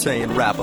homies, my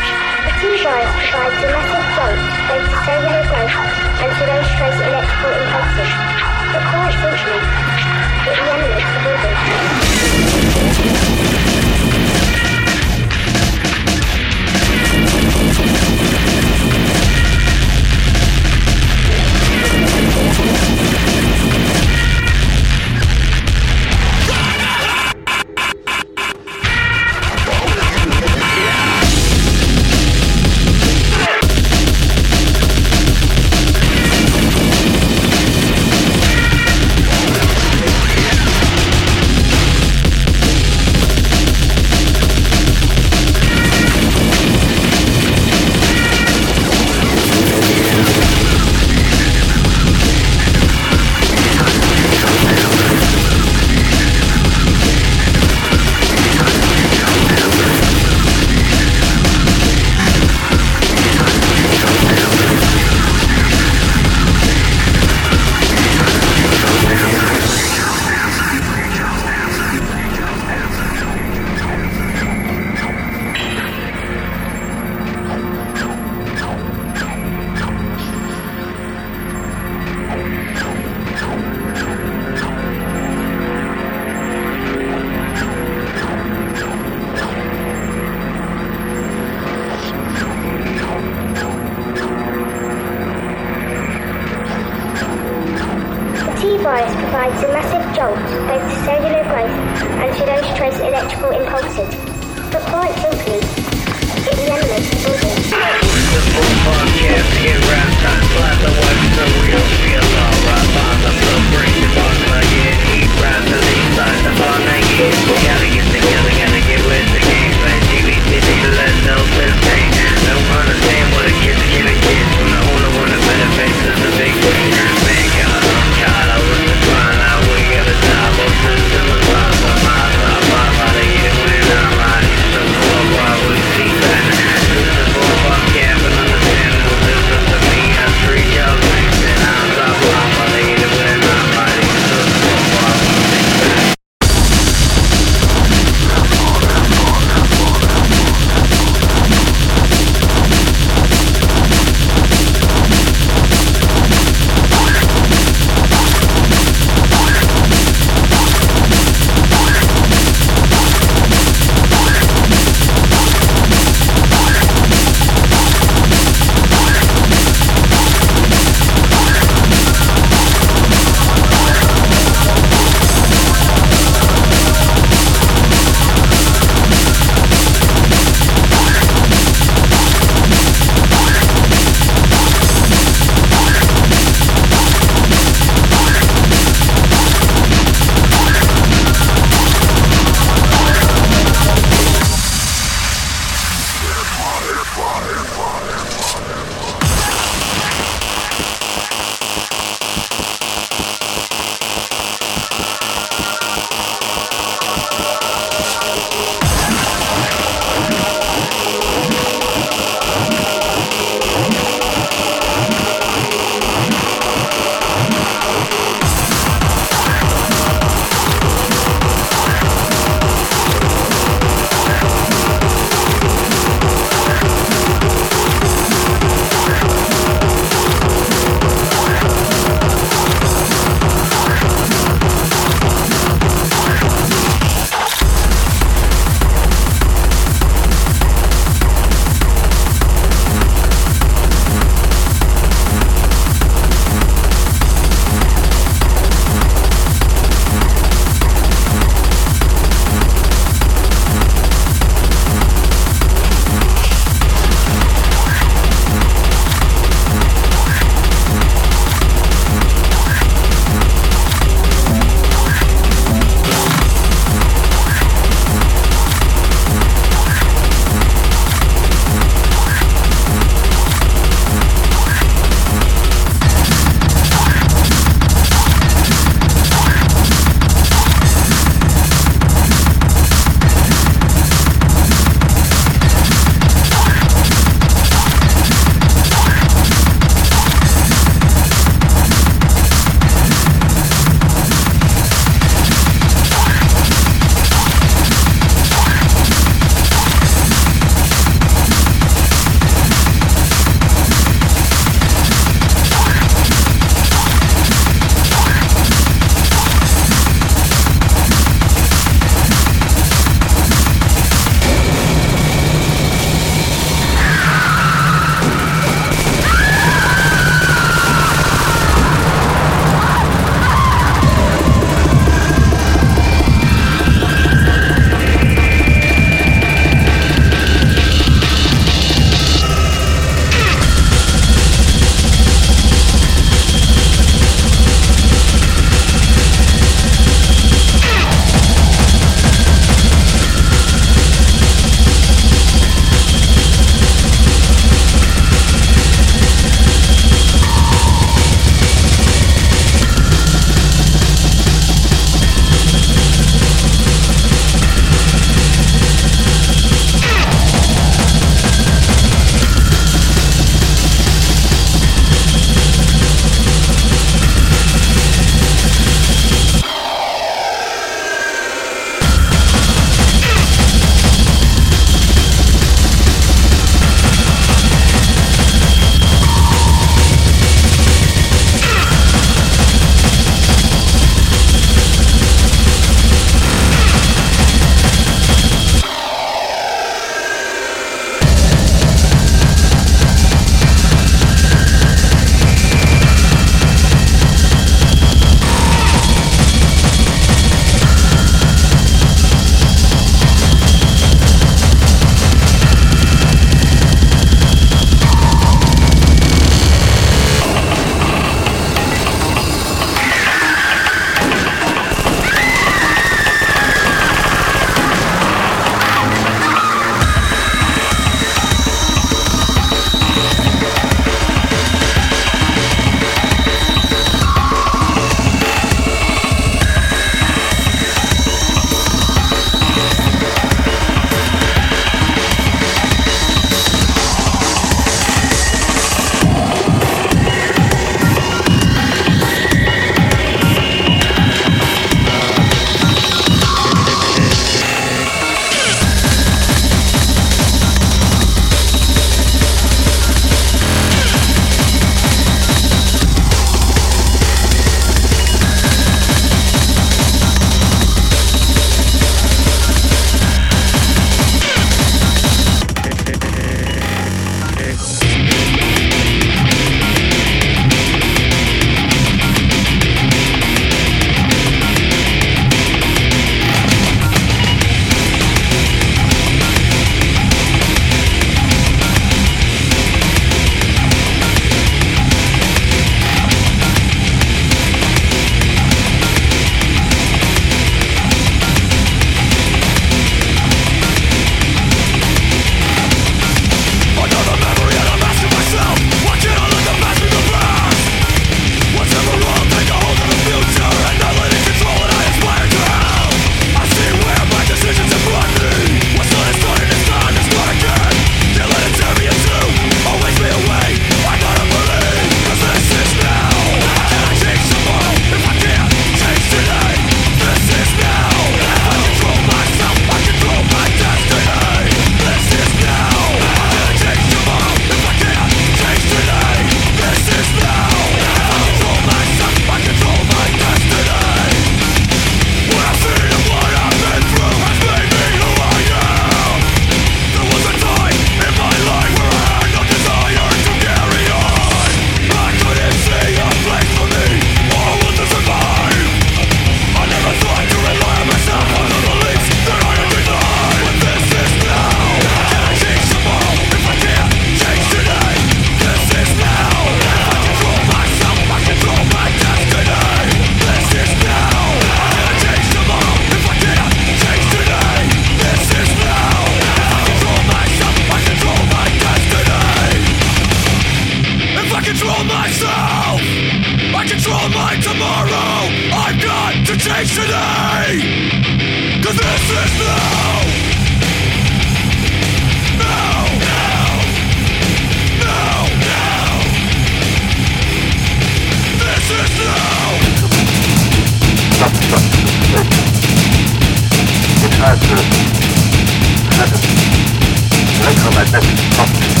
combat message from